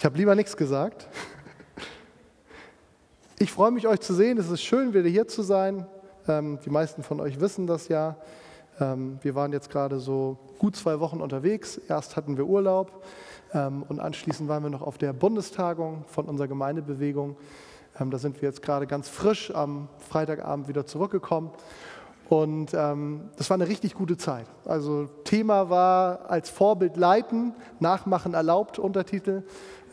Ich habe lieber nichts gesagt. Ich freue mich, euch zu sehen. Es ist schön, wieder hier zu sein. Ähm, die meisten von euch wissen das ja. Ähm, wir waren jetzt gerade so gut zwei Wochen unterwegs. Erst hatten wir Urlaub ähm, und anschließend waren wir noch auf der Bundestagung von unserer Gemeindebewegung. Da sind wir jetzt gerade ganz frisch am Freitagabend wieder zurückgekommen. Und ähm, das war eine richtig gute Zeit. Also Thema war als Vorbild leiten, nachmachen erlaubt, Untertitel.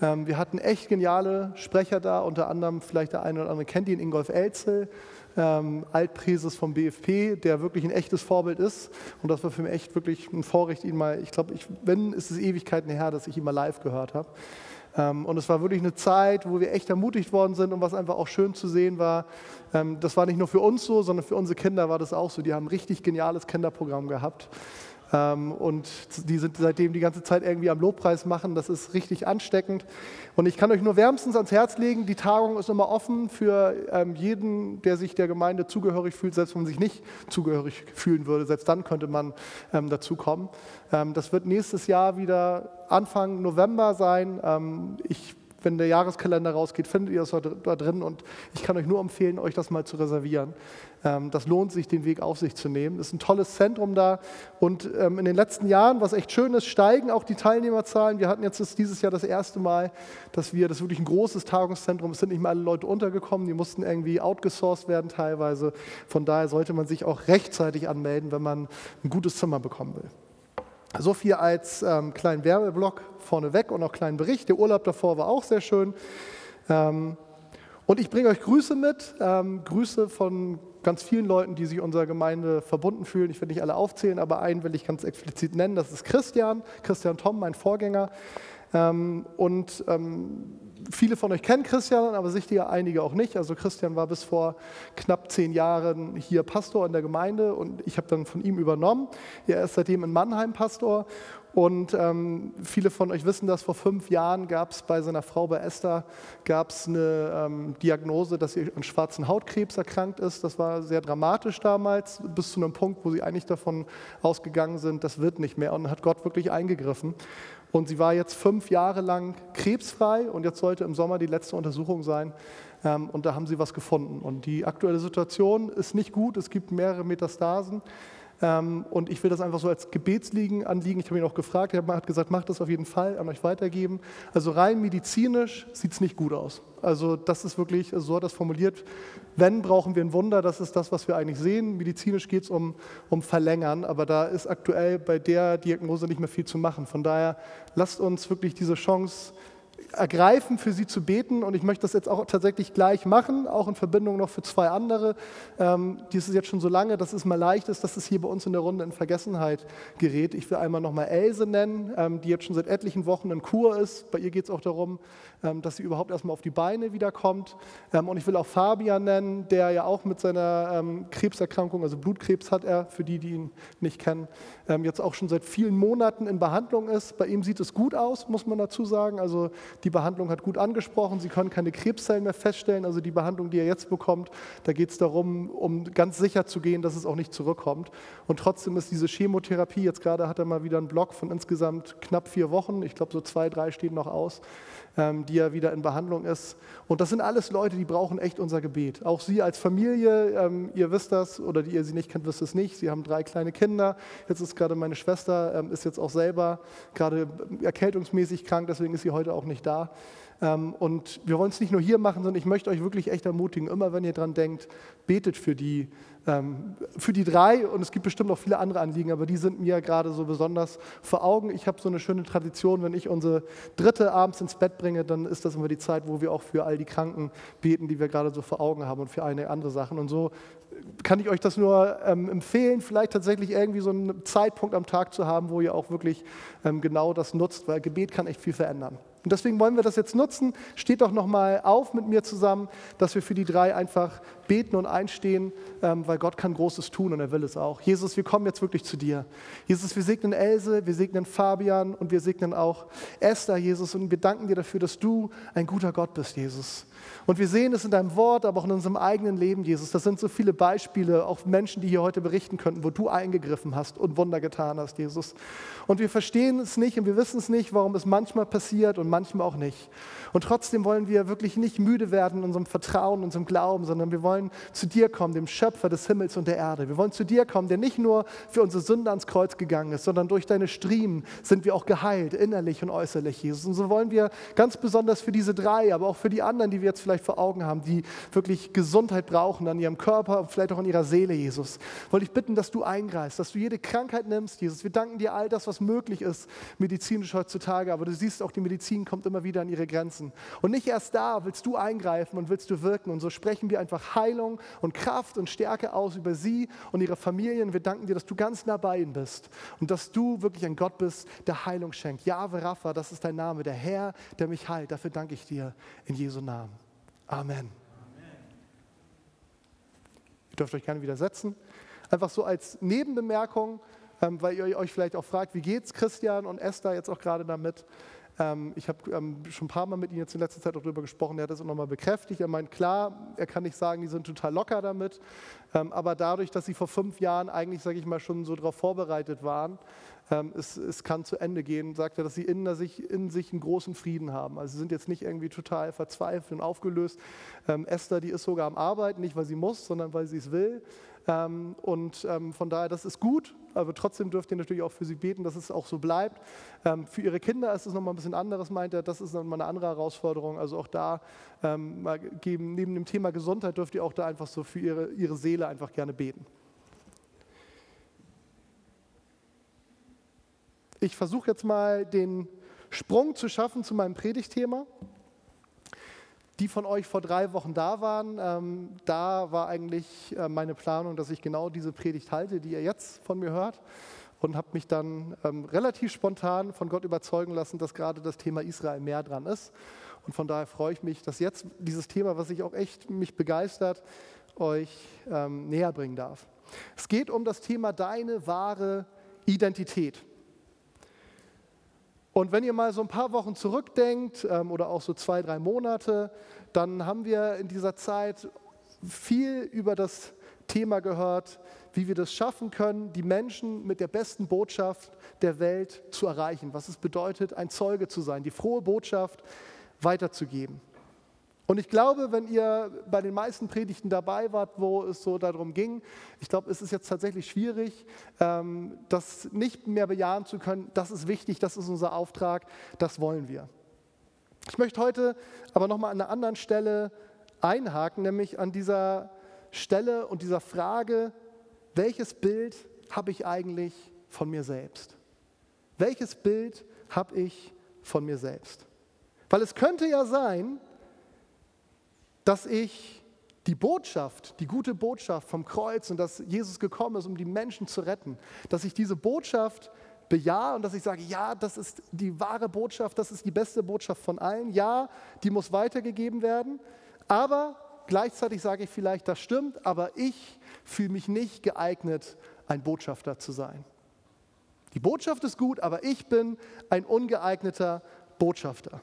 Ähm, wir hatten echt geniale Sprecher da, unter anderem vielleicht der eine oder andere kennt ihn, Ingolf Elzel, ähm, Altpräses vom BFP, der wirklich ein echtes Vorbild ist. Und das war für mich echt wirklich ein Vorrecht, ihn mal, ich glaube, wenn, ist es Ewigkeiten her, dass ich ihn mal live gehört habe. Ähm, und es war wirklich eine Zeit, wo wir echt ermutigt worden sind und was einfach auch schön zu sehen war. Ähm, das war nicht nur für uns so, sondern für unsere Kinder war das auch so. Die haben ein richtig geniales Kinderprogramm gehabt. Ähm, und die sind seitdem die ganze Zeit irgendwie am Lobpreis machen. Das ist richtig ansteckend. Und ich kann euch nur wärmstens ans Herz legen, die Tagung ist immer offen für ähm, jeden, der sich der Gemeinde zugehörig fühlt, selbst wenn man sich nicht zugehörig fühlen würde. Selbst dann könnte man ähm, dazu kommen. das wird nächstes Jahr wieder Anfang November sein. ich wenn der Jahreskalender rausgeht, findet ihr das da drin und ich kann euch nur empfehlen, euch das mal zu reservieren. Ähm, das lohnt sich, den Weg auf sich zu nehmen. Es ist ein tolles Zentrum da und ähm, in den letzten Jahren, was echt schön ist, steigen auch die Teilnehmerzahlen. Wir hatten jetzt dieses Jahr das erste Mal, dass wir, das ist wirklich ein großes Tagungszentrum, es sind nicht mehr alle Leute untergekommen, die mussten irgendwie outgesourced werden teilweise. Von daher sollte man sich auch rechtzeitig anmelden, wenn man ein gutes Zimmer bekommen will. So viel als ähm, kleinen Werbeblock vorneweg und auch kleinen Bericht. Der Urlaub davor war auch sehr schön. Ähm, und ich bringe euch Grüße mit, ähm, Grüße von ganz vielen Leuten, die sich unserer Gemeinde verbunden fühlen. Ich will nicht alle aufzählen, aber einen will ich ganz explizit nennen. Das ist Christian, Christian Tom, mein Vorgänger. Ähm, und ähm, viele von euch kennen Christian, aber sicher einige auch nicht. Also Christian war bis vor knapp zehn Jahren hier Pastor in der Gemeinde und ich habe dann von ihm übernommen. Er ist seitdem in Mannheim Pastor und ähm, viele von euch wissen das, vor fünf Jahren gab es bei seiner Frau, bei Esther, gab es eine ähm, Diagnose, dass sie an schwarzen Hautkrebs erkrankt ist. Das war sehr dramatisch damals, bis zu einem Punkt, wo sie eigentlich davon ausgegangen sind, das wird nicht mehr. Und hat Gott wirklich eingegriffen. Und sie war jetzt fünf Jahre lang krebsfrei und jetzt sollte im Sommer die letzte Untersuchung sein. Ähm, und da haben sie was gefunden. Und die aktuelle Situation ist nicht gut. Es gibt mehrere Metastasen. Ähm, und ich will das einfach so als Gebetsliegen anliegen. Ich habe ihn auch gefragt, er hat gesagt, macht das auf jeden Fall, an euch weitergeben. Also rein medizinisch sieht es nicht gut aus. Also das ist wirklich, also so hat das formuliert, wenn, brauchen wir ein Wunder, das ist das, was wir eigentlich sehen. Medizinisch geht es um, um Verlängern, aber da ist aktuell bei der Diagnose nicht mehr viel zu machen. Von daher lasst uns wirklich diese Chance ergreifen, für sie zu beten. Und ich möchte das jetzt auch tatsächlich gleich machen, auch in Verbindung noch für zwei andere. Ähm, dies ist jetzt schon so lange, dass es mal leicht ist, dass es hier bei uns in der Runde in Vergessenheit gerät. Ich will einmal nochmal Else nennen, ähm, die jetzt schon seit etlichen Wochen in Kur ist. Bei ihr geht es auch darum, ähm, dass sie überhaupt erstmal auf die Beine wiederkommt. Ähm, und ich will auch Fabian nennen, der ja auch mit seiner ähm, Krebserkrankung, also Blutkrebs hat er, für die, die ihn nicht kennen, ähm, jetzt auch schon seit vielen Monaten in Behandlung ist. Bei ihm sieht es gut aus, muss man dazu sagen. Also die Behandlung hat gut angesprochen. Sie können keine Krebszellen mehr feststellen. Also die Behandlung, die er jetzt bekommt, da geht es darum, um ganz sicher zu gehen, dass es auch nicht zurückkommt. Und trotzdem ist diese Chemotherapie, jetzt gerade hat er mal wieder einen Block von insgesamt knapp vier Wochen. Ich glaube, so zwei, drei stehen noch aus die ja wieder in Behandlung ist. Und das sind alles Leute, die brauchen echt unser Gebet. Auch Sie als Familie, ähm, ihr wisst das, oder die ihr sie nicht kennt, wisst es nicht. Sie haben drei kleine Kinder. Jetzt ist gerade meine Schwester, ähm, ist jetzt auch selber gerade erkältungsmäßig krank, deswegen ist sie heute auch nicht da. Ähm, und wir wollen es nicht nur hier machen, sondern ich möchte euch wirklich echt ermutigen, immer wenn ihr dran denkt, betet für die, ähm, für die drei und es gibt bestimmt noch viele andere Anliegen, aber die sind mir gerade so besonders vor Augen. Ich habe so eine schöne Tradition, wenn ich unsere dritte abends ins Bett bringe, dann ist das immer die Zeit, wo wir auch für all die Kranken beten, die wir gerade so vor Augen haben und für eine andere Sachen. Und so kann ich euch das nur ähm, empfehlen, vielleicht tatsächlich irgendwie so einen Zeitpunkt am Tag zu haben, wo ihr auch wirklich ähm, genau das nutzt, weil Gebet kann echt viel verändern. Und deswegen wollen wir das jetzt nutzen. Steht doch nochmal auf mit mir zusammen, dass wir für die drei einfach beten und einstehen, ähm, weil weil Gott kann Großes tun und er will es auch. Jesus, wir kommen jetzt wirklich zu dir. Jesus, wir segnen Else, wir segnen Fabian und wir segnen auch Esther, Jesus, und wir danken dir dafür, dass du ein guter Gott bist, Jesus. Und wir sehen es in deinem Wort, aber auch in unserem eigenen Leben, Jesus. Das sind so viele Beispiele, auch Menschen, die hier heute berichten könnten, wo du eingegriffen hast und Wunder getan hast, Jesus. Und wir verstehen es nicht und wir wissen es nicht, warum es manchmal passiert und manchmal auch nicht. Und trotzdem wollen wir wirklich nicht müde werden in unserem Vertrauen, in unserem Glauben, sondern wir wollen zu dir kommen, dem Schöpfer des Himmels und der Erde. Wir wollen zu dir kommen, der nicht nur für unsere Sünde ans Kreuz gegangen ist, sondern durch deine Striemen sind wir auch geheilt, innerlich und äußerlich, Jesus. Und so wollen wir ganz besonders für diese drei, aber auch für die anderen, die wir jetzt vielleicht vielleicht vor Augen haben, die wirklich Gesundheit brauchen an ihrem Körper und vielleicht auch an ihrer Seele, Jesus. Wollte ich bitten, dass du eingreifst, dass du jede Krankheit nimmst, Jesus. Wir danken dir all das, was möglich ist, medizinisch heutzutage, aber du siehst auch, die Medizin kommt immer wieder an ihre Grenzen. Und nicht erst da willst du eingreifen und willst du wirken. Und so sprechen wir einfach Heilung und Kraft und Stärke aus über sie und ihre Familien. Wir danken dir, dass du ganz nah bei ihnen bist und dass du wirklich ein Gott bist, der Heilung schenkt. Jahwe Rapha, das ist dein Name, der Herr, der mich heilt. Dafür danke ich dir in Jesu Namen. Amen. Ihr dürft euch gerne wieder setzen. Einfach so als Nebenbemerkung, ähm, weil ihr euch vielleicht auch fragt, wie geht's Christian und Esther jetzt auch gerade damit? Ähm, ich habe ähm, schon ein paar Mal mit ihm jetzt in letzter Zeit auch darüber gesprochen, er hat das auch nochmal bekräftigt. Er meint, klar, er kann nicht sagen, die sind total locker damit, aber dadurch, dass sie vor fünf Jahren eigentlich, sage ich mal, schon so darauf vorbereitet waren, es, es, kann zu Ende gehen, sagt er, dass sie in sich, in sich einen großen Frieden haben. Also sie sind jetzt nicht irgendwie total verzweifelt und aufgelöst. Ähm, Esther, die ist sogar am Arbeiten, nicht weil sie muss, sondern weil sie es will. Ähm, und ähm, von daher, das ist gut, aber trotzdem dürft ihr natürlich auch für sie beten, dass es auch so bleibt. Ähm, für ihre Kinder ist es nochmal ein bisschen anderes, meint er. Das ist nochmal eine andere Herausforderung. Also auch da geben, neben dem Thema Gesundheit dürft ihr auch da einfach so für ihre, ihre Seele einfach gerne beten. Ich versuche jetzt mal den Sprung zu schaffen zu meinem Predigtthema. Die von euch vor drei Wochen da waren, ähm, da war eigentlich äh, meine Planung, dass ich genau diese Predigt halte, die ihr jetzt von mir hört. Und habe mich dann ähm, relativ spontan von Gott überzeugen lassen, dass gerade das Thema Israel mehr dran ist. Und von daher freue ich mich, dass jetzt dieses Thema, was sich auch echt mich begeistert, euch ähm, näher bringen darf. Es geht um das Thema deine wahre Identität. Und wenn ihr mal so ein paar Wochen zurückdenkt ähm, oder auch so zwei, drei Monate, dann haben wir in dieser Zeit viel über das Thema gehört, wie wir das schaffen können, die Menschen mit der besten Botschaft der Welt zu erreichen, was es bedeutet, ein Zeuge zu sein, die frohe Botschaft weiterzugeben. Und ich glaube, wenn ihr bei den meisten Predigten dabei wart, wo es so darum ging, ich glaube, es ist jetzt tatsächlich schwierig, ähm, das nicht mehr bejahen zu können. Das ist wichtig, das ist unser Auftrag, das wollen wir. Ich möchte heute aber nochmal an einer anderen Stelle einhaken, nämlich an dieser Stelle und dieser Frage, welches Bild habe ich eigentlich von mir selbst? Welches Bild habe ich von mir selbst? Weil es könnte ja sein, dass ich die Botschaft, die gute Botschaft vom Kreuz und dass Jesus gekommen ist, um die Menschen zu retten, dass ich diese Botschaft bejahe und dass ich sage, ja, das ist die wahre Botschaft, das ist die beste Botschaft von allen, ja, die muss weitergegeben werden, aber gleichzeitig sage ich vielleicht, das stimmt, aber ich fühle mich nicht geeignet, ein Botschafter zu sein. Die Botschaft ist gut, aber ich bin ein ungeeigneter Botschafter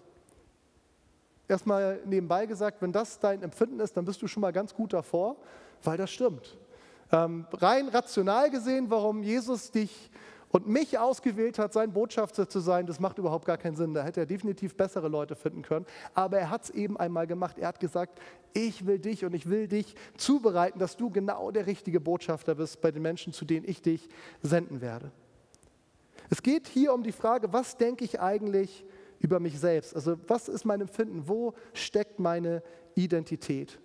erstmal nebenbei gesagt, wenn das dein Empfinden ist, dann bist du schon mal ganz gut davor, weil das stimmt. Ähm, rein rational gesehen, warum Jesus dich und mich ausgewählt hat, sein Botschafter zu sein, das macht überhaupt gar keinen Sinn. Da hätte er definitiv bessere Leute finden können. Aber er hat es eben einmal gemacht. Er hat gesagt, ich will dich und ich will dich zubereiten, dass du genau der richtige Botschafter bist bei den Menschen, zu denen ich dich senden werde. Es geht hier um die Frage, was denke ich eigentlich über mich selbst. Also was ist mein Empfinden? Wo steckt meine Identität?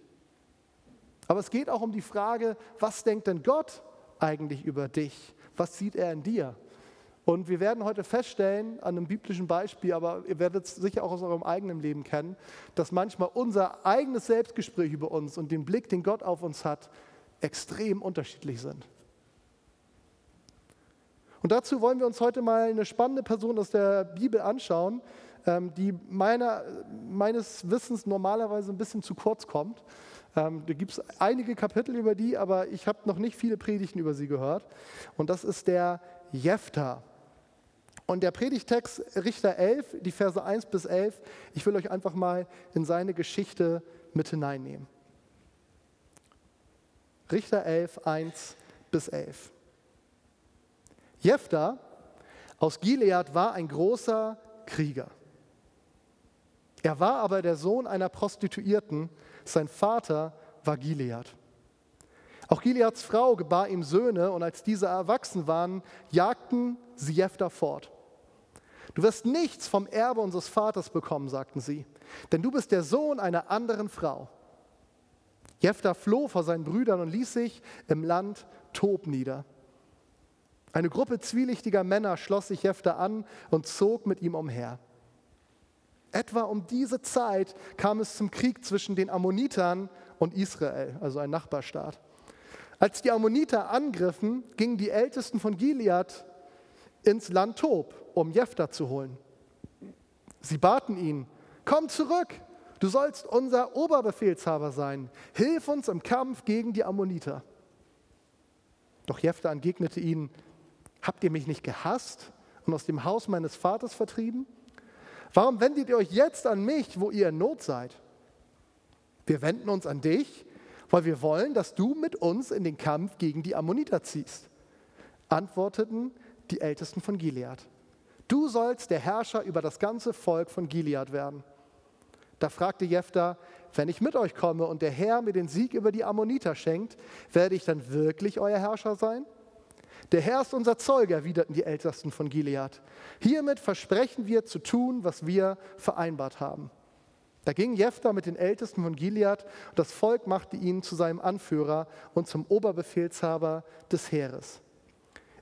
Aber es geht auch um die Frage, was denkt denn Gott eigentlich über dich? Was sieht er in dir? Und wir werden heute feststellen, an einem biblischen Beispiel, aber ihr werdet es sicher auch aus eurem eigenen Leben kennen, dass manchmal unser eigenes Selbstgespräch über uns und den Blick, den Gott auf uns hat, extrem unterschiedlich sind. Und dazu wollen wir uns heute mal eine spannende Person aus der Bibel anschauen, die meiner, meines Wissens normalerweise ein bisschen zu kurz kommt. Ähm, da gibt es einige Kapitel über die, aber ich habe noch nicht viele Predigten über sie gehört. Und das ist der Jephthah. Und der Predigtext Richter 11, die Verse 1 bis 11, ich will euch einfach mal in seine Geschichte mit hineinnehmen. Richter 11, 1 bis 11. Jephthah aus Gilead war ein großer Krieger. Er war aber der Sohn einer Prostituierten, sein Vater war Gilead. Auch Gileads Frau gebar ihm Söhne und als diese erwachsen waren, jagten sie Jephthah fort. Du wirst nichts vom Erbe unseres Vaters bekommen, sagten sie, denn du bist der Sohn einer anderen Frau. Jephthah floh vor seinen Brüdern und ließ sich im Land Tob nieder. Eine Gruppe zwielichtiger Männer schloss sich Jephthah an und zog mit ihm umher. Etwa um diese Zeit kam es zum Krieg zwischen den Ammonitern und Israel, also ein Nachbarstaat. Als die Ammoniter angriffen, gingen die Ältesten von Gilead ins Land Tob, um Jephthah zu holen. Sie baten ihn, komm zurück, du sollst unser Oberbefehlshaber sein, hilf uns im Kampf gegen die Ammoniter. Doch Jephthah entgegnete ihnen, habt ihr mich nicht gehasst und aus dem Haus meines Vaters vertrieben? Warum wendet ihr euch jetzt an mich, wo ihr in Not seid? Wir wenden uns an dich, weil wir wollen, dass du mit uns in den Kampf gegen die Ammoniter ziehst. Antworteten die Ältesten von Gilead. Du sollst der Herrscher über das ganze Volk von Gilead werden. Da fragte Jephthah, wenn ich mit euch komme und der Herr mir den Sieg über die Ammoniter schenkt, werde ich dann wirklich euer Herrscher sein? Der Herr ist unser Zeuge, erwiderten die Ältesten von Gilead. Hiermit versprechen wir zu tun, was wir vereinbart haben. Da ging Jephthah mit den Ältesten von Gilead und das Volk machte ihn zu seinem Anführer und zum Oberbefehlshaber des Heeres.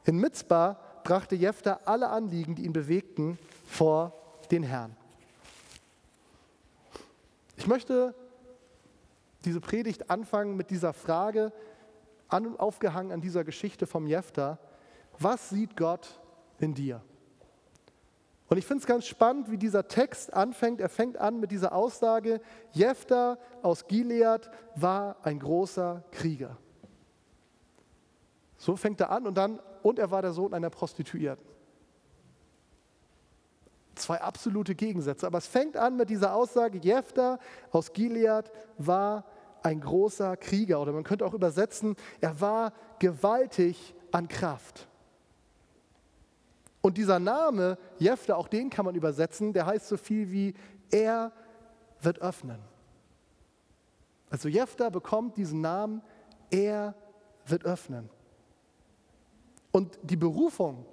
In Mitzbah brachte Jephthah alle Anliegen, die ihn bewegten, vor den Herrn. Ich möchte diese Predigt anfangen mit dieser Frage, an und aufgehangen an dieser Geschichte vom Jephthah. Was sieht Gott in dir? Und ich finde es ganz spannend, wie dieser Text anfängt. Er fängt an mit dieser Aussage, Jephthah aus Gilead war ein großer Krieger. So fängt er an und dann, und er war der Sohn einer Prostituierten. Zwei absolute Gegensätze. Aber es fängt an mit dieser Aussage, Jephthah aus Gilead war ein großer Krieger oder man könnte auch übersetzen, er war gewaltig an Kraft. Und dieser Name, Jefte, auch den kann man übersetzen, der heißt so viel wie, er wird öffnen. Also Jefta bekommt diesen Namen, er wird öffnen. Und die Berufung,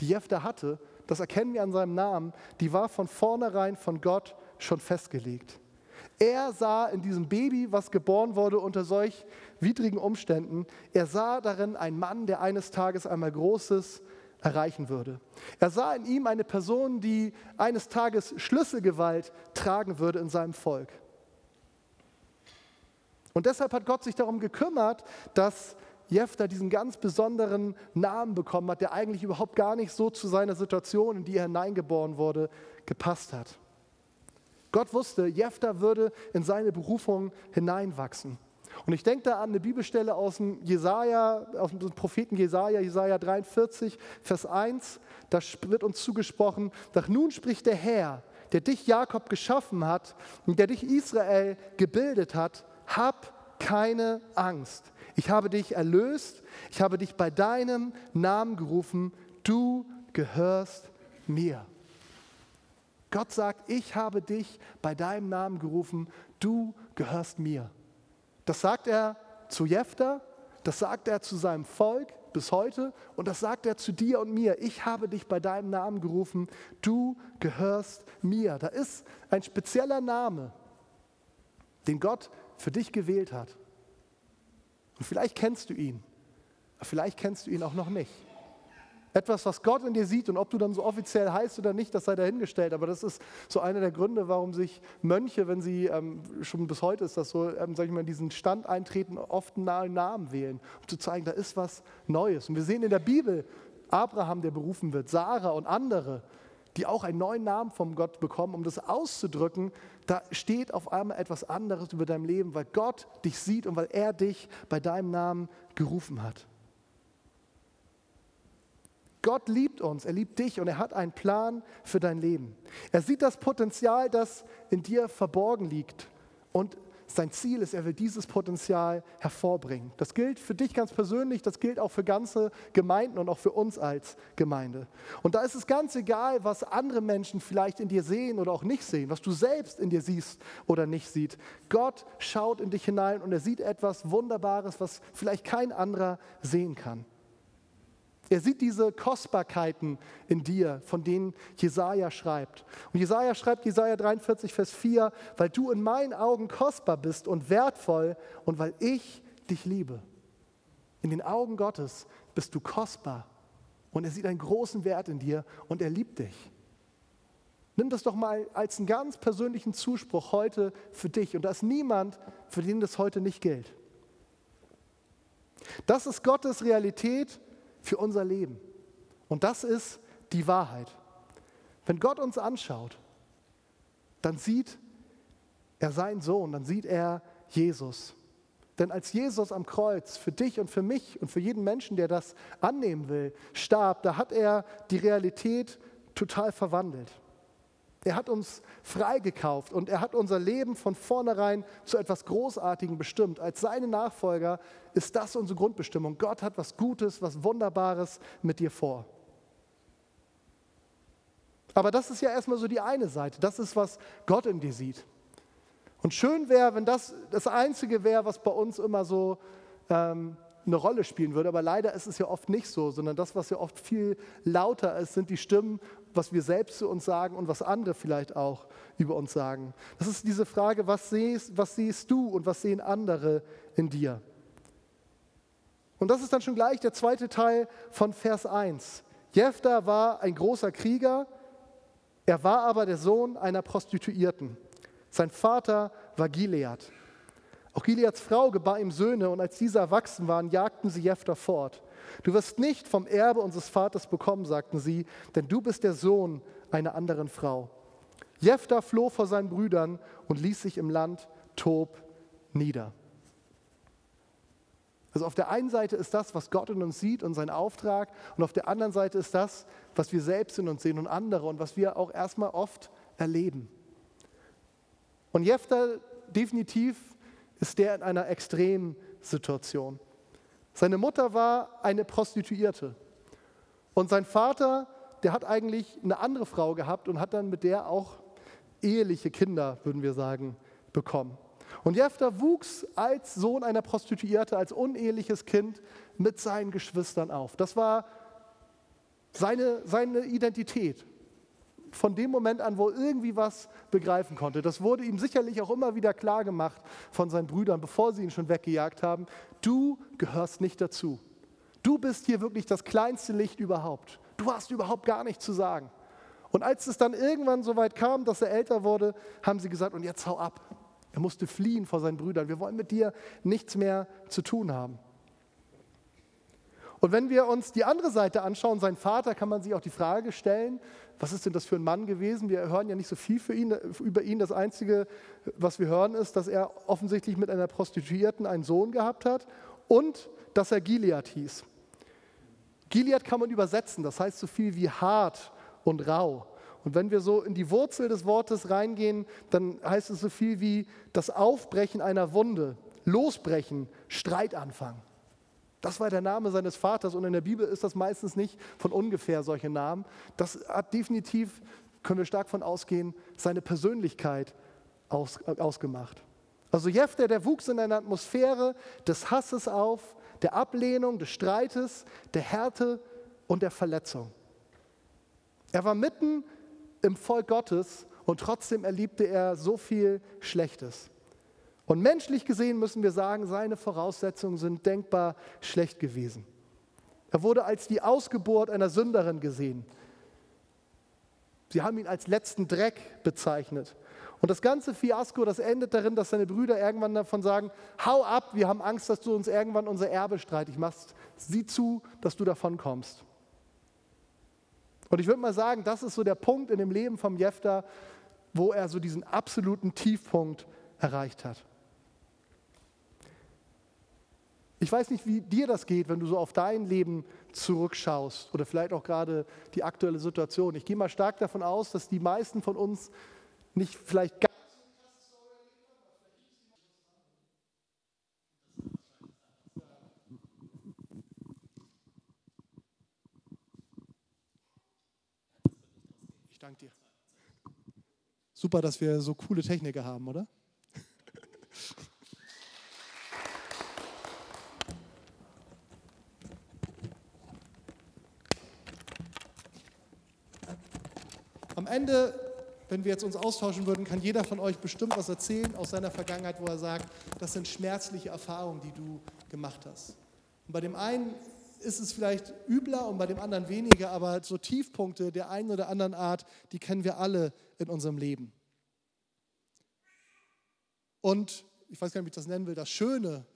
die Jefta hatte, das erkennen wir an seinem Namen, die war von vornherein von Gott schon festgelegt. Er sah in diesem Baby, was geboren wurde unter solch widrigen Umständen, er sah darin einen Mann, der eines Tages einmal Großes erreichen würde. Er sah in ihm eine Person, die eines Tages Schlüsselgewalt tragen würde in seinem Volk. Und deshalb hat Gott sich darum gekümmert, dass Jephthah diesen ganz besonderen Namen bekommen hat, der eigentlich überhaupt gar nicht so zu seiner Situation, in die er hineingeboren wurde, gepasst hat. Gott wusste, Jephthah würde in seine Berufung hineinwachsen. Und ich denke da an eine Bibelstelle aus dem Jesaja, aus dem Propheten Jesaja, Jesaja 43, Vers 1. Da wird uns zugesprochen, doch nun spricht der Herr, der dich Jakob geschaffen hat und der dich Israel gebildet hat, hab keine Angst. Ich habe dich erlöst, ich habe dich bei deinem Namen gerufen, du gehörst mir. Gott sagt, ich habe dich bei deinem Namen gerufen, du gehörst mir. Das sagt er zu Jephthah, das sagt er zu seinem Volk bis heute und das sagt er zu dir und mir. Ich habe dich bei deinem Namen gerufen, du gehörst mir. Da ist ein spezieller Name, den Gott für dich gewählt hat. Und vielleicht kennst du ihn, vielleicht kennst du ihn auch noch nicht. Etwas, was Gott in dir sieht und ob du dann so offiziell heißt oder nicht, das sei dahingestellt. Aber das ist so einer der Gründe, warum sich Mönche, wenn sie, ähm, schon bis heute ist das so, ähm, sag ich mal, in diesen Stand eintreten, oft einen Namen wählen, um zu zeigen, da ist was Neues. Und wir sehen in der Bibel Abraham, der berufen wird, Sarah und andere, die auch einen neuen Namen vom Gott bekommen, um das auszudrücken, da steht auf einmal etwas anderes über dein Leben, weil Gott dich sieht und weil er dich bei deinem Namen gerufen hat. Gott liebt uns, er liebt dich und er hat einen Plan für dein Leben. Er sieht das Potenzial, das in dir verborgen liegt und sein Ziel ist, er will dieses Potenzial hervorbringen. Das gilt für dich ganz persönlich, das gilt auch für ganze Gemeinden und auch für uns als Gemeinde. Und da ist es ganz egal, was andere Menschen vielleicht in dir sehen oder auch nicht sehen, was du selbst in dir siehst oder nicht siehst. Gott schaut in dich hinein und er sieht etwas Wunderbares, was vielleicht kein anderer sehen kann. Er sieht diese Kostbarkeiten in dir, von denen Jesaja schreibt. Und Jesaja schreibt, Jesaja 43, Vers 4, weil du in meinen Augen kostbar bist und wertvoll und weil ich dich liebe. In den Augen Gottes bist du kostbar und er sieht einen großen Wert in dir und er liebt dich. Nimm das doch mal als einen ganz persönlichen Zuspruch heute für dich und da ist niemand, für den das heute nicht gilt. Das ist Gottes Realität für unser Leben. Und das ist die Wahrheit. Wenn Gott uns anschaut, dann sieht er seinen Sohn, dann sieht er Jesus. Denn als Jesus am Kreuz für dich und für mich und für jeden Menschen, der das annehmen will, starb, da hat er die Realität total verwandelt. Er hat uns freigekauft und er hat unser Leben von vornherein zu etwas Großartigem bestimmt. Als seine Nachfolger ist das unsere Grundbestimmung. Gott hat was Gutes, was Wunderbares mit dir vor. Aber das ist ja erstmal so die eine Seite. Das ist, was Gott in dir sieht. Und schön wäre, wenn das das Einzige wäre, was bei uns immer so ähm, eine Rolle spielen würde. Aber leider ist es ja oft nicht so, sondern das, was ja oft viel lauter ist, sind die Stimmen, was wir selbst zu uns sagen und was andere vielleicht auch über uns sagen. Das ist diese Frage, was siehst, was siehst du und was sehen andere in dir? Und das ist dann schon gleich der zweite Teil von Vers 1. Jephthah war ein großer Krieger, er war aber der Sohn einer Prostituierten. Sein Vater war Gilead. Auch Gileads Frau gebar ihm Söhne und als diese erwachsen waren, jagten sie Jephthah fort. Du wirst nicht vom Erbe unseres Vaters bekommen, sagten sie, denn du bist der Sohn einer anderen Frau. Jephthah floh vor seinen Brüdern und ließ sich im Land Tob nieder. Also auf der einen Seite ist das, was Gott in uns sieht und sein Auftrag, und auf der anderen Seite ist das, was wir selbst in uns sehen und andere und was wir auch erstmal oft erleben. Und Jephthah definitiv ist der in einer extremen Situation. Seine Mutter war eine Prostituierte und sein Vater, der hat eigentlich eine andere Frau gehabt und hat dann mit der auch eheliche Kinder, würden wir sagen, bekommen. Und Jephthah wuchs als Sohn einer Prostituierte, als uneheliches Kind mit seinen Geschwistern auf. Das war seine, seine Identität von dem Moment an, wo irgendwie was begreifen konnte. Das wurde ihm sicherlich auch immer wieder klar gemacht von seinen Brüdern, bevor sie ihn schon weggejagt haben. Du gehörst nicht dazu. Du bist hier wirklich das kleinste Licht überhaupt. Du hast überhaupt gar nichts zu sagen. Und als es dann irgendwann so weit kam, dass er älter wurde, haben sie gesagt, und jetzt hau ab. Er musste fliehen vor seinen Brüdern. Wir wollen mit dir nichts mehr zu tun haben. Und wenn wir uns die andere Seite anschauen, sein Vater, kann man sich auch die Frage stellen, was ist denn das für ein Mann gewesen? Wir hören ja nicht so viel ihn, über ihn. Das Einzige, was wir hören, ist, dass er offensichtlich mit einer Prostituierten einen Sohn gehabt hat und dass er Gilead hieß. Gilead kann man übersetzen, das heißt so viel wie hart und rau. Und wenn wir so in die Wurzel des Wortes reingehen, dann heißt es so viel wie das Aufbrechen einer Wunde, Losbrechen, Streitanfang. Das war der Name seines Vaters und in der Bibel ist das meistens nicht von ungefähr solche Namen. Das hat definitiv, können wir stark von ausgehen, seine Persönlichkeit aus, äh, ausgemacht. Also Jephthah, der wuchs in einer Atmosphäre des Hasses auf, der Ablehnung, des Streites, der Härte und der Verletzung. Er war mitten im Volk Gottes und trotzdem erlebte er so viel Schlechtes. Und menschlich gesehen müssen wir sagen, seine Voraussetzungen sind denkbar schlecht gewesen. Er wurde als die Ausgeburt einer Sünderin gesehen. Sie haben ihn als letzten Dreck bezeichnet. Und das ganze Fiasko, das endet darin, dass seine Brüder irgendwann davon sagen, hau ab, wir haben Angst, dass du uns irgendwann unser Erbe streitig machst. Sieh zu, dass du davon kommst. Und ich würde mal sagen, das ist so der Punkt in dem Leben vom Jefter, wo er so diesen absoluten Tiefpunkt erreicht hat. Ich weiß nicht, wie dir das geht, wenn du so auf dein Leben zurückschaust oder vielleicht auch gerade die aktuelle Situation. Ich gehe mal stark davon aus, dass die meisten von uns nicht vielleicht ganz Ich danke dir. Super, dass wir so coole Techniker haben, oder? Am Ende, wenn wir jetzt uns austauschen würden, kann jeder von euch bestimmt was erzählen aus seiner Vergangenheit, wo er sagt, das sind schmerzliche Erfahrungen, die du gemacht hast. Und bei dem einen ist es vielleicht übler und bei dem anderen weniger, aber so Tiefpunkte der einen oder anderen Art, die kennen wir alle in unserem Leben. Und ich weiß gar nicht, wie ich das nennen will, das Schöne,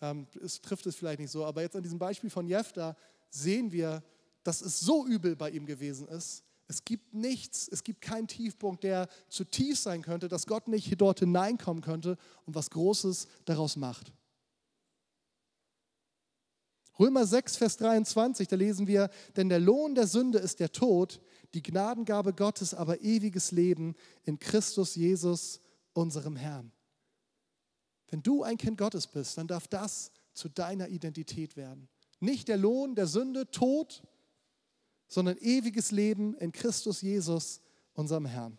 ähm, es trifft es vielleicht nicht so, aber jetzt an diesem Beispiel von Jefta sehen wir, dass es so übel bei ihm gewesen ist, es gibt nichts, es gibt keinen Tiefpunkt, der zu tief sein könnte, dass Gott nicht dort hineinkommen könnte und was Großes daraus macht. Römer 6, Vers 23, da lesen wir, denn der Lohn der Sünde ist der Tod, die Gnadengabe Gottes aber ewiges Leben in Christus Jesus, unserem Herrn. Wenn du ein Kind Gottes bist, dann darf das zu deiner Identität werden. Nicht der Lohn der Sünde, Tod, sondern ewiges Leben in Christus Jesus, unserem Herrn.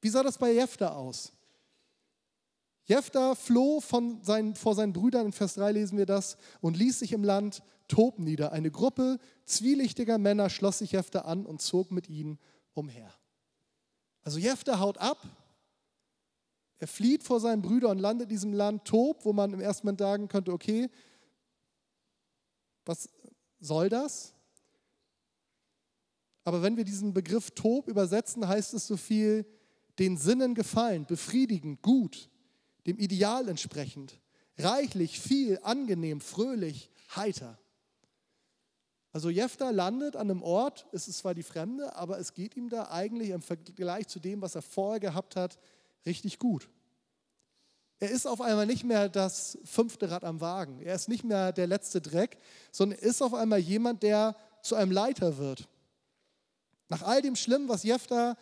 Wie sah das bei Jephtha aus? Jephtha floh seinen, vor seinen Brüdern, in Vers 3 lesen wir das, und ließ sich im Land Tob nieder. Eine Gruppe zwielichtiger Männer schloss sich Jephtha an und zog mit ihnen umher. Also Jephtha haut ab, er flieht vor seinen Brüdern und landet in diesem Land Tob, wo man im ersten Moment sagen könnte, okay, was soll das? Aber wenn wir diesen Begriff Tob übersetzen, heißt es so viel, den Sinnen gefallen, befriedigend, gut, dem Ideal entsprechend, reichlich, viel, angenehm, fröhlich, heiter. Also Jefta landet an einem Ort, es ist zwar die Fremde, aber es geht ihm da eigentlich im Vergleich zu dem, was er vorher gehabt hat, richtig gut. Er ist auf einmal nicht mehr das fünfte Rad am Wagen. Er ist nicht mehr der letzte Dreck, sondern ist auf einmal jemand, der zu einem Leiter wird. Nach all dem Schlimmen, was Jephtha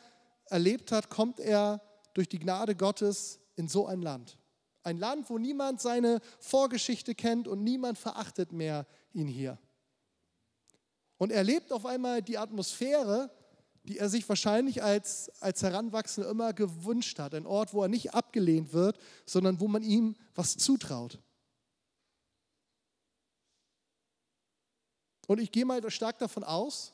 erlebt hat, kommt er durch die Gnade Gottes in so ein Land. Ein Land, wo niemand seine Vorgeschichte kennt und niemand verachtet mehr ihn hier. Und er lebt auf einmal die Atmosphäre, die er sich wahrscheinlich als, als Heranwachsender immer gewünscht hat. Ein Ort, wo er nicht abgelehnt wird, sondern wo man ihm was zutraut. Und ich gehe mal stark davon aus,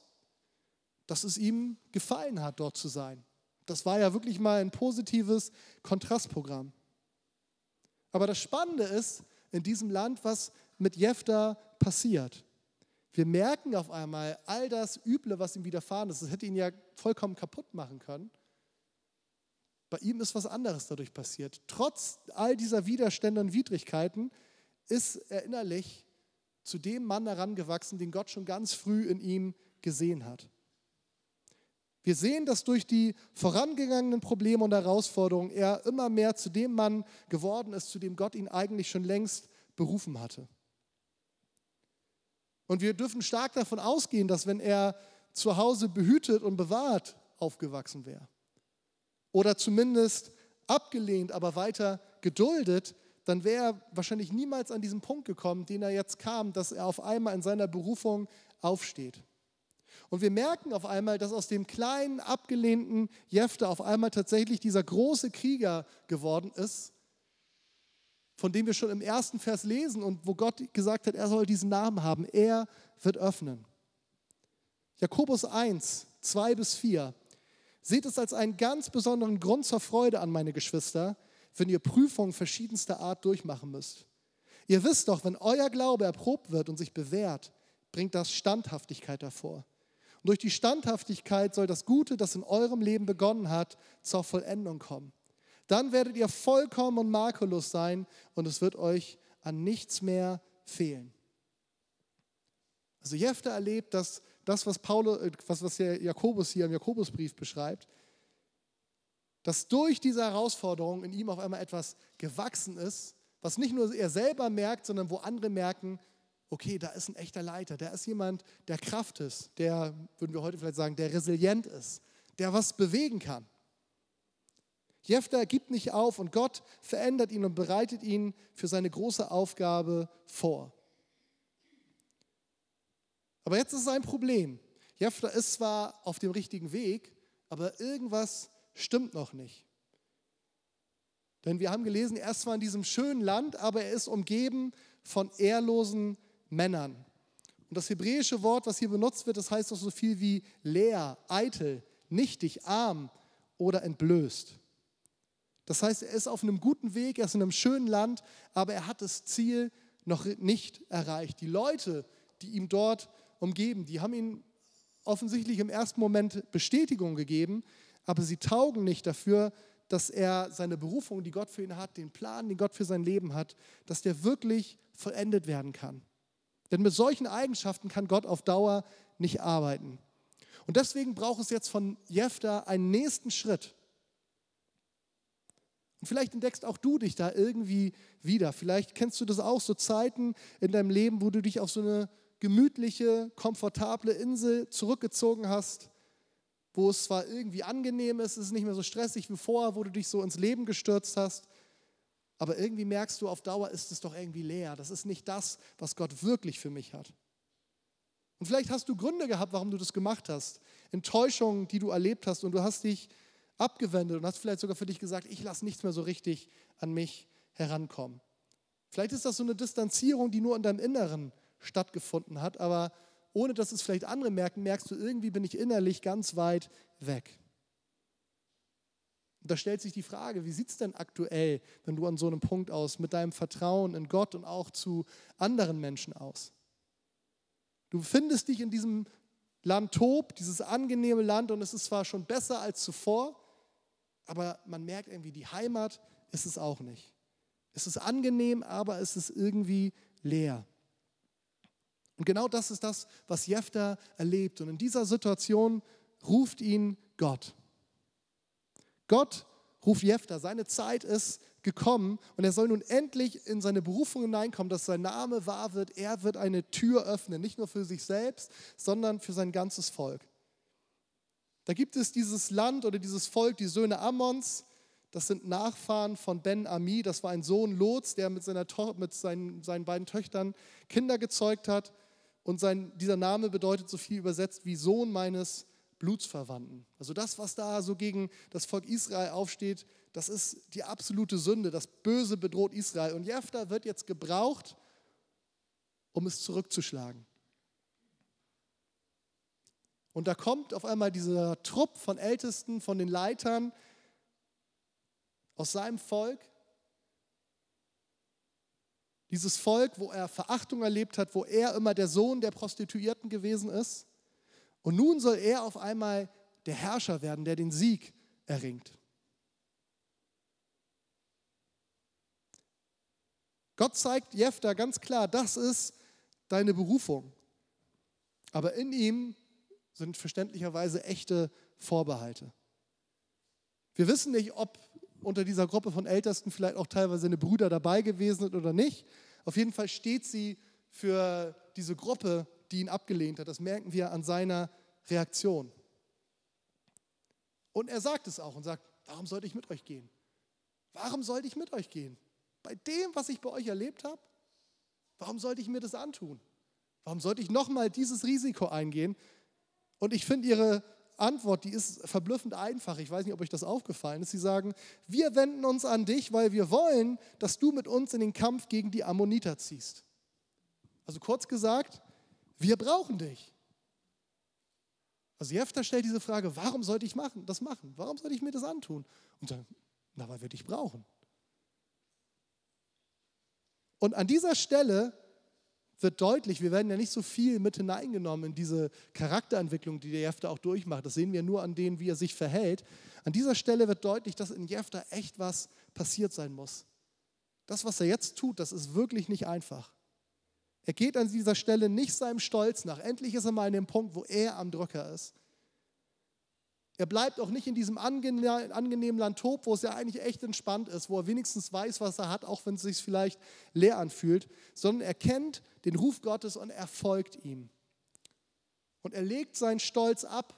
dass es ihm gefallen hat, dort zu sein. Das war ja wirklich mal ein positives Kontrastprogramm. Aber das Spannende ist in diesem Land, was mit Jefta passiert. Wir merken auf einmal all das Üble, was ihm widerfahren ist. Das hätte ihn ja vollkommen kaputt machen können. Bei ihm ist was anderes dadurch passiert. Trotz all dieser Widerstände und Widrigkeiten ist er innerlich zu dem Mann herangewachsen, den Gott schon ganz früh in ihm gesehen hat. Wir sehen, dass durch die vorangegangenen Probleme und Herausforderungen er immer mehr zu dem Mann geworden ist, zu dem Gott ihn eigentlich schon längst berufen hatte. Und wir dürfen stark davon ausgehen, dass wenn er zu Hause behütet und bewahrt aufgewachsen wäre oder zumindest abgelehnt, aber weiter geduldet, dann wäre er wahrscheinlich niemals an diesen Punkt gekommen, den er jetzt kam, dass er auf einmal in seiner Berufung aufsteht. Und wir merken auf einmal, dass aus dem kleinen, abgelehnten Jefte auf einmal tatsächlich dieser große Krieger geworden ist, von dem wir schon im ersten Vers lesen und wo Gott gesagt hat, er soll diesen Namen haben. Er wird öffnen. Jakobus 1, 2 bis 4. Seht es als einen ganz besonderen Grund zur Freude an, meine Geschwister, wenn ihr Prüfungen verschiedenster Art durchmachen müsst. Ihr wisst doch, wenn euer Glaube erprobt wird und sich bewährt, bringt das Standhaftigkeit hervor. Und durch die Standhaftigkeit soll das Gute, das in eurem Leben begonnen hat, zur Vollendung kommen. Dann werdet ihr vollkommen und makellos sein und es wird euch an nichts mehr fehlen. Also Jefter erlebt, dass das, was, Paulus, äh, was, was Jakobus hier im Jakobusbrief beschreibt, dass durch diese Herausforderung in ihm auf einmal etwas gewachsen ist, was nicht nur er selber merkt, sondern wo andere merken, okay, da ist ein echter Leiter, da ist jemand, der Kraft ist, der, würden wir heute vielleicht sagen, der resilient ist, der was bewegen kann. Jefter gibt nicht auf und Gott verändert ihn und bereitet ihn für seine große Aufgabe vor. Aber jetzt ist es ein Problem. Jefter ist zwar auf dem richtigen Weg, aber irgendwas stimmt noch nicht. Denn wir haben gelesen, er ist zwar in diesem schönen Land, aber er ist umgeben von ehrlosen Männern. Und das hebräische Wort, was hier benutzt wird, das heißt auch so viel wie leer, eitel, nichtig, arm oder entblößt. Das heißt, er ist auf einem guten Weg, er ist in einem schönen Land, aber er hat das Ziel noch nicht erreicht. Die Leute, die ihm dort umgeben, die haben ihm offensichtlich im ersten Moment Bestätigung gegeben, aber sie taugen nicht dafür, dass er seine Berufung, die Gott für ihn hat, den Plan, den Gott für sein Leben hat, dass der wirklich vollendet werden kann. Denn mit solchen Eigenschaften kann Gott auf Dauer nicht arbeiten. Und deswegen braucht es jetzt von Jefta einen nächsten Schritt. Und vielleicht entdeckst auch du dich da irgendwie wieder. Vielleicht kennst du das auch, so Zeiten in deinem Leben, wo du dich auf so eine gemütliche, komfortable Insel zurückgezogen hast wo es zwar irgendwie angenehm ist, es ist nicht mehr so stressig wie vorher, wo du dich so ins Leben gestürzt hast, aber irgendwie merkst du, auf Dauer ist es doch irgendwie leer. Das ist nicht das, was Gott wirklich für mich hat. Und vielleicht hast du Gründe gehabt, warum du das gemacht hast. Enttäuschungen, die du erlebt hast und du hast dich abgewendet und hast vielleicht sogar für dich gesagt, ich lasse nichts mehr so richtig an mich herankommen. Vielleicht ist das so eine Distanzierung, die nur in deinem Inneren stattgefunden hat, aber ohne dass es vielleicht andere merken, merkst du, irgendwie bin ich innerlich ganz weit weg. Und da stellt sich die Frage, wie sieht es denn aktuell, wenn du an so einem Punkt aus, mit deinem Vertrauen in Gott und auch zu anderen Menschen aus? Du findest dich in diesem Land Tob, dieses angenehme Land, und es ist zwar schon besser als zuvor, aber man merkt irgendwie, die Heimat ist es auch nicht. Es ist angenehm, aber es ist irgendwie leer. Und genau das ist das, was Jephtha erlebt. Und in dieser Situation ruft ihn Gott. Gott ruft Jephtha. Seine Zeit ist gekommen und er soll nun endlich in seine Berufung hineinkommen, dass sein Name wahr wird. Er wird eine Tür öffnen, nicht nur für sich selbst, sondern für sein ganzes Volk. Da gibt es dieses Land oder dieses Volk, die Söhne Ammons. Das sind Nachfahren von Ben Ami. Das war ein Sohn Lots, der mit, seiner mit seinen, seinen beiden Töchtern Kinder gezeugt hat. Und sein, dieser Name bedeutet so viel übersetzt wie Sohn meines Blutsverwandten. Also das, was da so gegen das Volk Israel aufsteht, das ist die absolute Sünde. Das Böse bedroht Israel. Und Jephthah wird jetzt gebraucht, um es zurückzuschlagen. Und da kommt auf einmal dieser Trupp von Ältesten, von den Leitern aus seinem Volk dieses Volk, wo er Verachtung erlebt hat, wo er immer der Sohn der Prostituierten gewesen ist. Und nun soll er auf einmal der Herrscher werden, der den Sieg erringt. Gott zeigt Jephtha ganz klar, das ist deine Berufung. Aber in ihm sind verständlicherweise echte Vorbehalte. Wir wissen nicht, ob unter dieser Gruppe von Ältesten vielleicht auch teilweise eine Brüder dabei gewesen sind oder nicht. Auf jeden Fall steht sie für diese Gruppe, die ihn abgelehnt hat. Das merken wir an seiner Reaktion. Und er sagt es auch und sagt, warum sollte ich mit euch gehen? Warum sollte ich mit euch gehen? Bei dem, was ich bei euch erlebt habe? Warum sollte ich mir das antun? Warum sollte ich nochmal dieses Risiko eingehen? Und ich finde ihre Antwort, die ist verblüffend einfach. Ich weiß nicht, ob euch das aufgefallen ist. Sie sagen, wir wenden uns an dich, weil wir wollen, dass du mit uns in den Kampf gegen die Ammoniter ziehst. Also kurz gesagt, wir brauchen dich. Also Jefter stellt diese Frage, warum sollte ich machen, das machen? Warum sollte ich mir das antun? Und sagen, na, weil wir dich brauchen. Und an dieser Stelle wird deutlich, wir werden ja nicht so viel mit hineingenommen in diese Charakterentwicklung, die der Jefter auch durchmacht. Das sehen wir nur an dem, wie er sich verhält. An dieser Stelle wird deutlich, dass in Jefter echt was passiert sein muss. Das, was er jetzt tut, das ist wirklich nicht einfach. Er geht an dieser Stelle nicht seinem Stolz nach. Endlich ist er mal an dem Punkt, wo er am Drücker ist. Er bleibt auch nicht in diesem angenehmen Landtop, wo es ja eigentlich echt entspannt ist, wo er wenigstens weiß, was er hat, auch wenn es sich vielleicht leer anfühlt, sondern er kennt den Ruf Gottes und er folgt ihm. Und er legt seinen Stolz ab.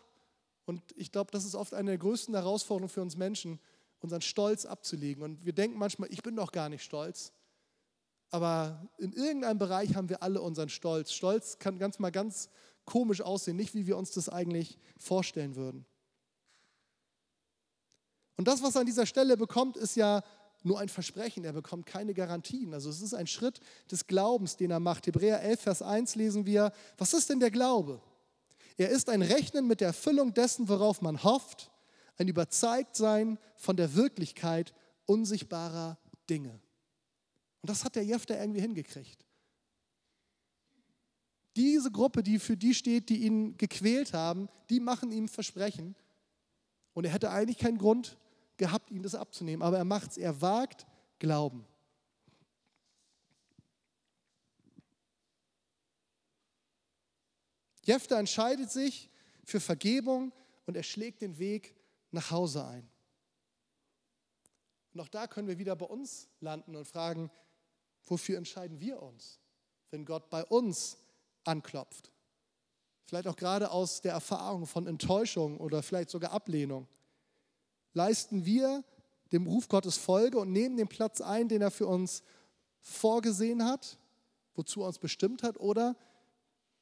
Und ich glaube, das ist oft eine der größten Herausforderungen für uns Menschen, unseren Stolz abzulegen. Und wir denken manchmal, ich bin doch gar nicht stolz. Aber in irgendeinem Bereich haben wir alle unseren Stolz. Stolz kann ganz mal ganz komisch aussehen, nicht wie wir uns das eigentlich vorstellen würden. Und das, was er an dieser Stelle bekommt, ist ja nur ein Versprechen. Er bekommt keine Garantien. Also es ist ein Schritt des Glaubens, den er macht. Hebräer 11, Vers 1 lesen wir, was ist denn der Glaube? Er ist ein Rechnen mit der Erfüllung dessen, worauf man hofft, ein Überzeugtsein von der Wirklichkeit unsichtbarer Dinge. Und das hat der Jefter irgendwie hingekriegt. Diese Gruppe, die für die steht, die ihn gequält haben, die machen ihm Versprechen. Und er hätte eigentlich keinen Grund gehabt, ihm das abzunehmen. Aber er macht es, er wagt Glauben. Jefter entscheidet sich für Vergebung und er schlägt den Weg nach Hause ein. Und auch da können wir wieder bei uns landen und fragen, wofür entscheiden wir uns, wenn Gott bei uns anklopft? Vielleicht auch gerade aus der Erfahrung von Enttäuschung oder vielleicht sogar Ablehnung. Leisten wir dem Ruf Gottes Folge und nehmen den Platz ein, den er für uns vorgesehen hat, wozu er uns bestimmt hat, oder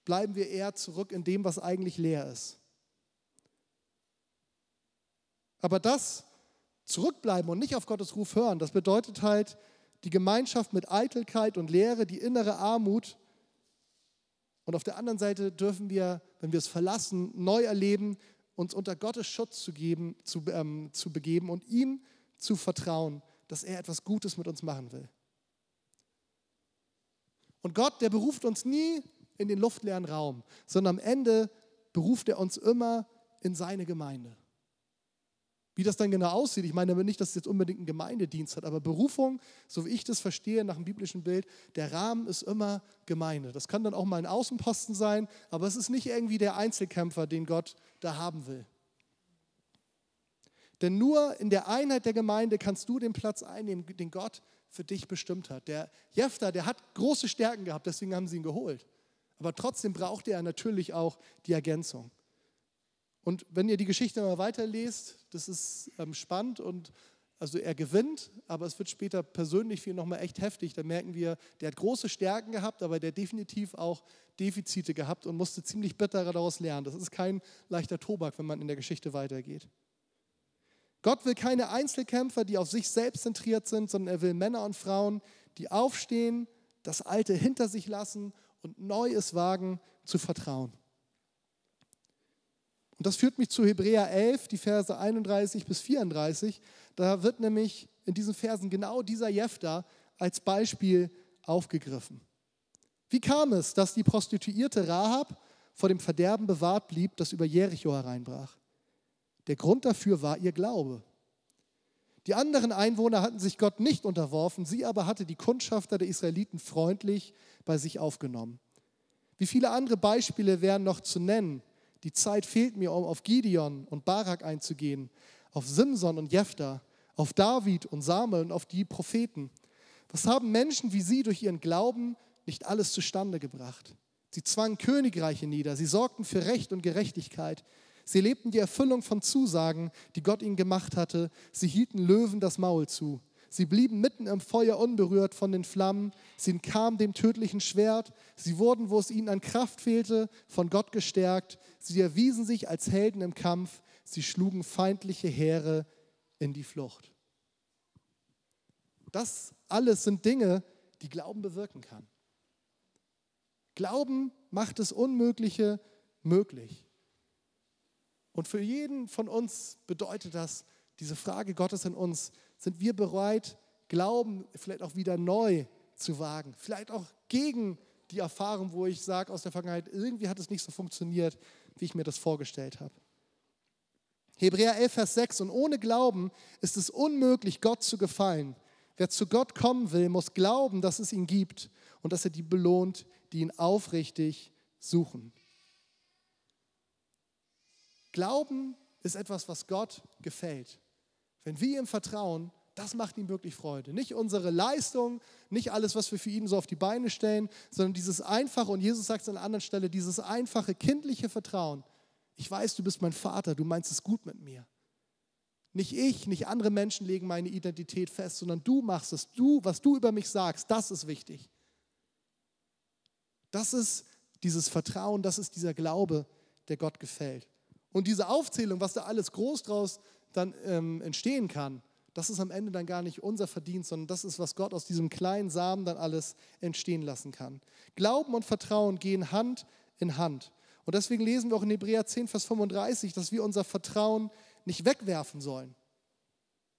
bleiben wir eher zurück in dem, was eigentlich leer ist. Aber das Zurückbleiben und nicht auf Gottes Ruf hören, das bedeutet halt die Gemeinschaft mit Eitelkeit und Leere, die innere Armut. Und auf der anderen Seite dürfen wir, wenn wir es verlassen, neu erleben, uns unter Gottes Schutz zu, geben, zu, ähm, zu begeben und ihm zu vertrauen, dass er etwas Gutes mit uns machen will. Und Gott, der beruft uns nie in den luftleeren Raum, sondern am Ende beruft er uns immer in seine Gemeinde. Wie das dann genau aussieht, ich meine nicht, dass es jetzt unbedingt einen Gemeindedienst hat, aber Berufung, so wie ich das verstehe nach dem biblischen Bild, der Rahmen ist immer Gemeinde. Das kann dann auch mal ein Außenposten sein, aber es ist nicht irgendwie der Einzelkämpfer, den Gott da haben will. Denn nur in der Einheit der Gemeinde kannst du den Platz einnehmen, den Gott für dich bestimmt hat. Der Jefter, der hat große Stärken gehabt, deswegen haben sie ihn geholt. Aber trotzdem brauchte er natürlich auch die Ergänzung. Und wenn ihr die Geschichte mal weiterlest, das ist ähm, spannend und also er gewinnt, aber es wird später persönlich für ihn nochmal echt heftig. Da merken wir, der hat große Stärken gehabt, aber der definitiv auch Defizite gehabt und musste ziemlich bitter daraus lernen. Das ist kein leichter Tobak, wenn man in der Geschichte weitergeht. Gott will keine Einzelkämpfer, die auf sich selbst zentriert sind, sondern er will Männer und Frauen, die aufstehen, das Alte hinter sich lassen und Neues wagen zu vertrauen. Und das führt mich zu Hebräer 11, die Verse 31 bis 34. Da wird nämlich in diesen Versen genau dieser Jefter als Beispiel aufgegriffen. Wie kam es, dass die Prostituierte Rahab vor dem Verderben bewahrt blieb, das über Jericho hereinbrach? Der Grund dafür war ihr Glaube. Die anderen Einwohner hatten sich Gott nicht unterworfen, sie aber hatte die Kundschafter der Israeliten freundlich bei sich aufgenommen. Wie viele andere Beispiele wären noch zu nennen? Die Zeit fehlt mir, um auf Gideon und Barak einzugehen, auf Simson und Jephthah, auf David und Samuel und auf die Propheten. Was haben Menschen wie sie durch ihren Glauben nicht alles zustande gebracht? Sie zwangen Königreiche nieder, sie sorgten für Recht und Gerechtigkeit, Sie lebten die Erfüllung von Zusagen, die Gott ihnen gemacht hatte. Sie hielten Löwen das Maul zu. Sie blieben mitten im Feuer unberührt von den Flammen. Sie entkamen dem tödlichen Schwert. Sie wurden, wo es ihnen an Kraft fehlte, von Gott gestärkt. Sie erwiesen sich als Helden im Kampf. Sie schlugen feindliche Heere in die Flucht. Das alles sind Dinge, die Glauben bewirken kann. Glauben macht das Unmögliche möglich. Und für jeden von uns bedeutet das, diese Frage Gottes in uns, sind wir bereit, Glauben vielleicht auch wieder neu zu wagen? Vielleicht auch gegen die Erfahrung, wo ich sage aus der Vergangenheit, irgendwie hat es nicht so funktioniert, wie ich mir das vorgestellt habe. Hebräer 11, Vers 6, und ohne Glauben ist es unmöglich, Gott zu gefallen. Wer zu Gott kommen will, muss glauben, dass es ihn gibt und dass er die belohnt, die ihn aufrichtig suchen. Glauben ist etwas, was Gott gefällt. Wenn wir ihm vertrauen, das macht ihm wirklich Freude. Nicht unsere Leistung, nicht alles, was wir für ihn so auf die Beine stellen, sondern dieses einfache, und Jesus sagt es an einer anderen Stelle, dieses einfache, kindliche Vertrauen. Ich weiß, du bist mein Vater, du meinst es gut mit mir. Nicht ich, nicht andere Menschen legen meine Identität fest, sondern du machst es. Du, was du über mich sagst, das ist wichtig. Das ist dieses Vertrauen, das ist dieser Glaube, der Gott gefällt. Und diese Aufzählung, was da alles groß draus dann ähm, entstehen kann, das ist am Ende dann gar nicht unser Verdienst, sondern das ist, was Gott aus diesem kleinen Samen dann alles entstehen lassen kann. Glauben und Vertrauen gehen Hand in Hand. Und deswegen lesen wir auch in Hebräer 10, Vers 35, dass wir unser Vertrauen nicht wegwerfen sollen.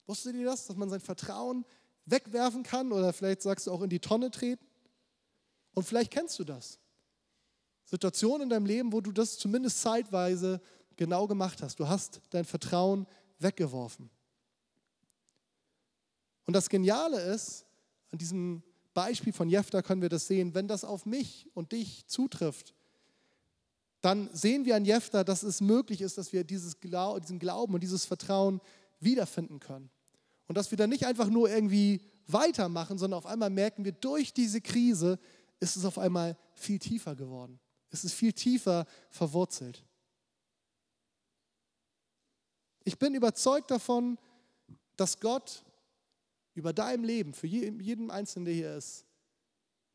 Wusstet ihr das, dass man sein Vertrauen wegwerfen kann oder vielleicht sagst du auch in die Tonne treten? Und vielleicht kennst du das. Situationen in deinem Leben, wo du das zumindest zeitweise genau gemacht hast. Du hast dein Vertrauen weggeworfen. Und das Geniale ist, an diesem Beispiel von Jefta können wir das sehen, wenn das auf mich und dich zutrifft, dann sehen wir an Jefta, dass es möglich ist, dass wir dieses Glau diesen Glauben und dieses Vertrauen wiederfinden können. Und dass wir dann nicht einfach nur irgendwie weitermachen, sondern auf einmal merken wir, durch diese Krise ist es auf einmal viel tiefer geworden. Es ist viel tiefer verwurzelt. Ich bin überzeugt davon, dass Gott über deinem Leben, für jeden Einzelnen, der hier ist,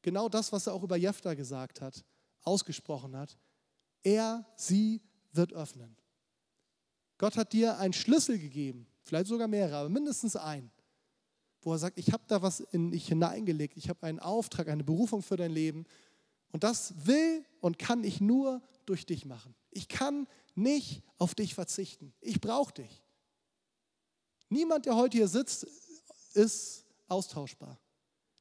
genau das, was er auch über Jefta gesagt hat, ausgesprochen hat, er, sie wird öffnen. Gott hat dir einen Schlüssel gegeben, vielleicht sogar mehrere, aber mindestens einen, wo er sagt, ich habe da was in dich hineingelegt, ich habe einen Auftrag, eine Berufung für dein Leben und das will und kann ich nur durch dich machen. Ich kann nicht auf dich verzichten. Ich brauche dich. Niemand, der heute hier sitzt, ist austauschbar.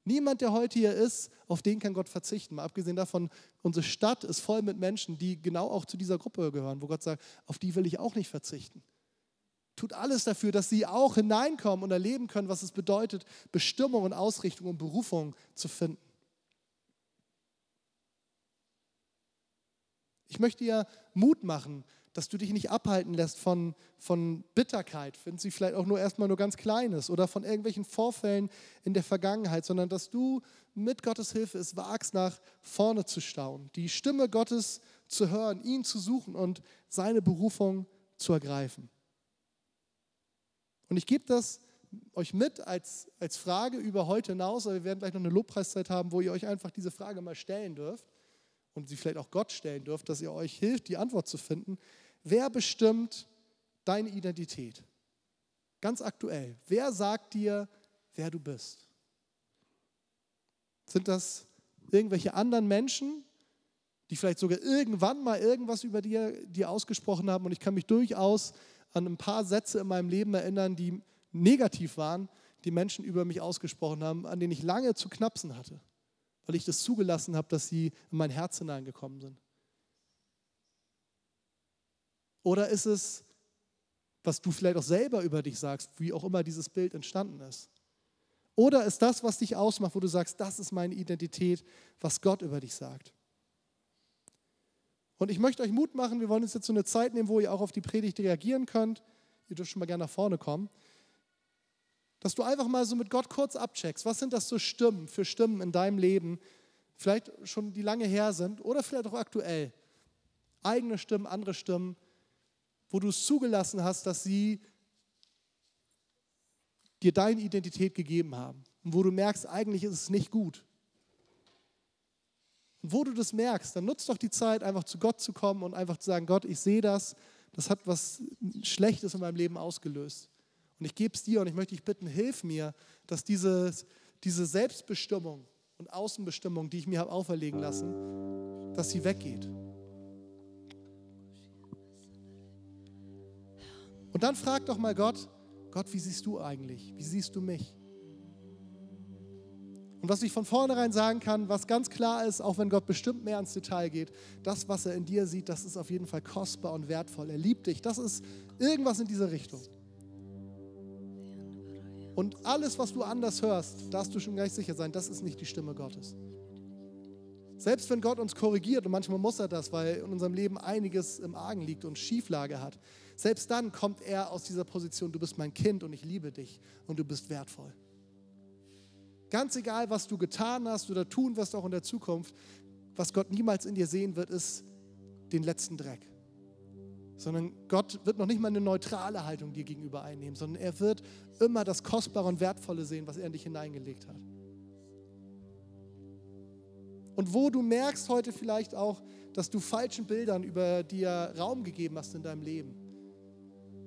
Niemand, der heute hier ist, auf den kann Gott verzichten. Mal abgesehen davon, unsere Stadt ist voll mit Menschen, die genau auch zu dieser Gruppe gehören, wo Gott sagt, auf die will ich auch nicht verzichten. Tut alles dafür, dass sie auch hineinkommen und erleben können, was es bedeutet, Bestimmung und Ausrichtung und Berufung zu finden. Ich möchte dir Mut machen, dass du dich nicht abhalten lässt von, von Bitterkeit, wenn sie vielleicht auch nur erstmal nur ganz klein ist oder von irgendwelchen Vorfällen in der Vergangenheit, sondern dass du mit Gottes Hilfe es wagst, nach vorne zu staunen, die Stimme Gottes zu hören, ihn zu suchen und seine Berufung zu ergreifen. Und ich gebe das euch mit als, als Frage über heute hinaus, aber wir werden gleich noch eine Lobpreiszeit haben, wo ihr euch einfach diese Frage mal stellen dürft und sie vielleicht auch Gott stellen dürft, dass ihr euch hilft, die Antwort zu finden. Wer bestimmt deine Identität? Ganz aktuell. Wer sagt dir, wer du bist? Sind das irgendwelche anderen Menschen, die vielleicht sogar irgendwann mal irgendwas über dir, dir ausgesprochen haben? Und ich kann mich durchaus an ein paar Sätze in meinem Leben erinnern, die negativ waren, die Menschen über mich ausgesprochen haben, an denen ich lange zu knapsen hatte weil ich das zugelassen habe, dass sie in mein Herz hineingekommen sind? Oder ist es, was du vielleicht auch selber über dich sagst, wie auch immer dieses Bild entstanden ist? Oder ist das, was dich ausmacht, wo du sagst, das ist meine Identität, was Gott über dich sagt? Und ich möchte euch Mut machen, wir wollen uns jetzt so eine Zeit nehmen, wo ihr auch auf die Predigt reagieren könnt. Ihr dürft schon mal gerne nach vorne kommen dass du einfach mal so mit Gott kurz abcheckst, was sind das so Stimmen für Stimmen in deinem Leben, vielleicht schon die lange her sind oder vielleicht auch aktuell. Eigene Stimmen, andere Stimmen, wo du es zugelassen hast, dass sie dir deine Identität gegeben haben und wo du merkst, eigentlich ist es nicht gut. Und wo du das merkst, dann nutzt doch die Zeit, einfach zu Gott zu kommen und einfach zu sagen, Gott, ich sehe das, das hat was Schlechtes in meinem Leben ausgelöst. Und ich gebe es dir und ich möchte dich bitten, hilf mir, dass diese, diese Selbstbestimmung und Außenbestimmung, die ich mir habe auferlegen lassen, dass sie weggeht. Und dann frag doch mal Gott, Gott, wie siehst du eigentlich? Wie siehst du mich? Und was ich von vornherein sagen kann, was ganz klar ist, auch wenn Gott bestimmt mehr ins Detail geht, das, was er in dir sieht, das ist auf jeden Fall kostbar und wertvoll. Er liebt dich. Das ist irgendwas in dieser Richtung. Und alles, was du anders hörst, darfst du schon gleich sicher sein, das ist nicht die Stimme Gottes. Selbst wenn Gott uns korrigiert, und manchmal muss er das, weil in unserem Leben einiges im Argen liegt und Schieflage hat, selbst dann kommt er aus dieser Position, du bist mein Kind und ich liebe dich und du bist wertvoll. Ganz egal, was du getan hast oder tun wirst auch in der Zukunft, was Gott niemals in dir sehen wird, ist den letzten Dreck. Sondern Gott wird noch nicht mal eine neutrale Haltung dir gegenüber einnehmen, sondern er wird immer das Kostbare und Wertvolle sehen, was er in dich hineingelegt hat. Und wo du merkst heute vielleicht auch, dass du falschen Bildern über dir Raum gegeben hast in deinem Leben,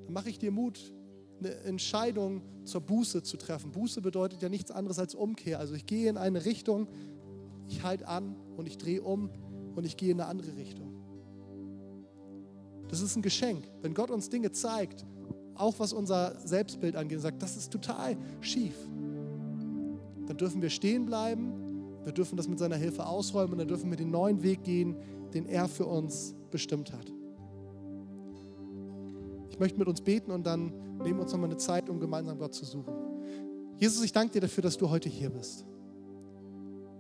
dann mache ich dir Mut, eine Entscheidung zur Buße zu treffen. Buße bedeutet ja nichts anderes als Umkehr. Also ich gehe in eine Richtung, ich halte an und ich drehe um und ich gehe in eine andere Richtung. Das ist ein Geschenk. Wenn Gott uns Dinge zeigt, auch was unser Selbstbild angeht, sagt, das ist total schief, dann dürfen wir stehen bleiben, wir dürfen das mit seiner Hilfe ausräumen und dann dürfen wir den neuen Weg gehen, den er für uns bestimmt hat. Ich möchte mit uns beten und dann nehmen wir uns nochmal eine Zeit, um gemeinsam Gott zu suchen. Jesus, ich danke dir dafür, dass du heute hier bist.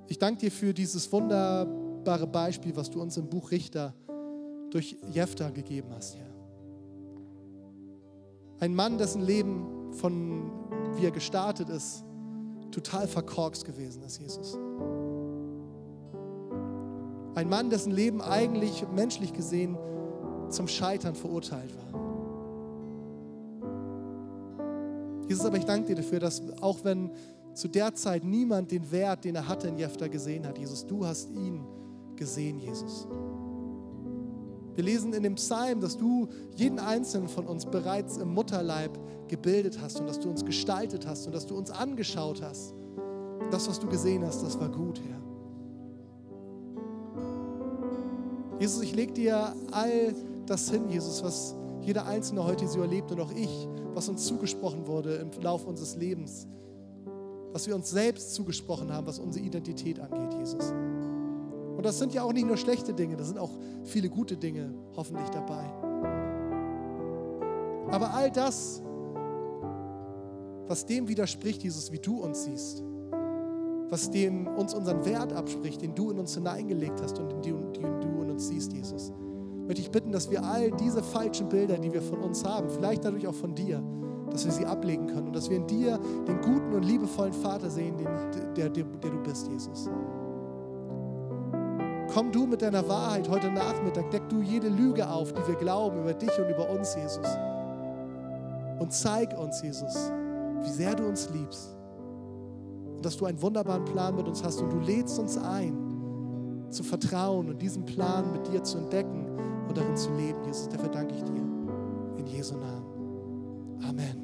Ich danke dir für dieses wunderbare Beispiel, was du uns im Buch Richter durch Jephtha gegeben hast, Herr. Ein Mann, dessen Leben von wie er gestartet ist, total verkorkst gewesen ist, Jesus. Ein Mann, dessen Leben eigentlich menschlich gesehen zum Scheitern verurteilt war. Jesus, aber ich danke dir dafür, dass auch wenn zu der Zeit niemand den Wert, den er hatte in Jephtha gesehen hat, Jesus, du hast ihn gesehen, Jesus. Wir lesen in dem Psalm, dass du jeden einzelnen von uns bereits im Mutterleib gebildet hast und dass du uns gestaltet hast und dass du uns angeschaut hast. Das, was du gesehen hast, das war gut, Herr. Jesus, ich lege dir all das hin, Jesus, was jeder Einzelne heute so erlebt und auch ich, was uns zugesprochen wurde im Lauf unseres Lebens, was wir uns selbst zugesprochen haben, was unsere Identität angeht, Jesus. Und das sind ja auch nicht nur schlechte Dinge, das sind auch viele gute Dinge hoffentlich dabei. Aber all das, was dem widerspricht, Jesus, wie du uns siehst, was dem uns unseren Wert abspricht, den du in uns hineingelegt hast und den, du in uns siehst, Jesus, möchte ich bitten, dass wir all diese falschen Bilder, die wir von uns haben, vielleicht dadurch auch von dir, dass wir sie ablegen können und dass wir in dir den guten und liebevollen Vater sehen, den, der, der, der du bist, Jesus. Komm du mit deiner Wahrheit heute Nachmittag, deck du jede Lüge auf, die wir glauben über dich und über uns, Jesus. Und zeig uns, Jesus, wie sehr du uns liebst. Und dass du einen wunderbaren Plan mit uns hast und du lädst uns ein, zu vertrauen und diesen Plan mit dir zu entdecken und darin zu leben, Jesus. Dafür danke ich dir. In Jesu Namen. Amen.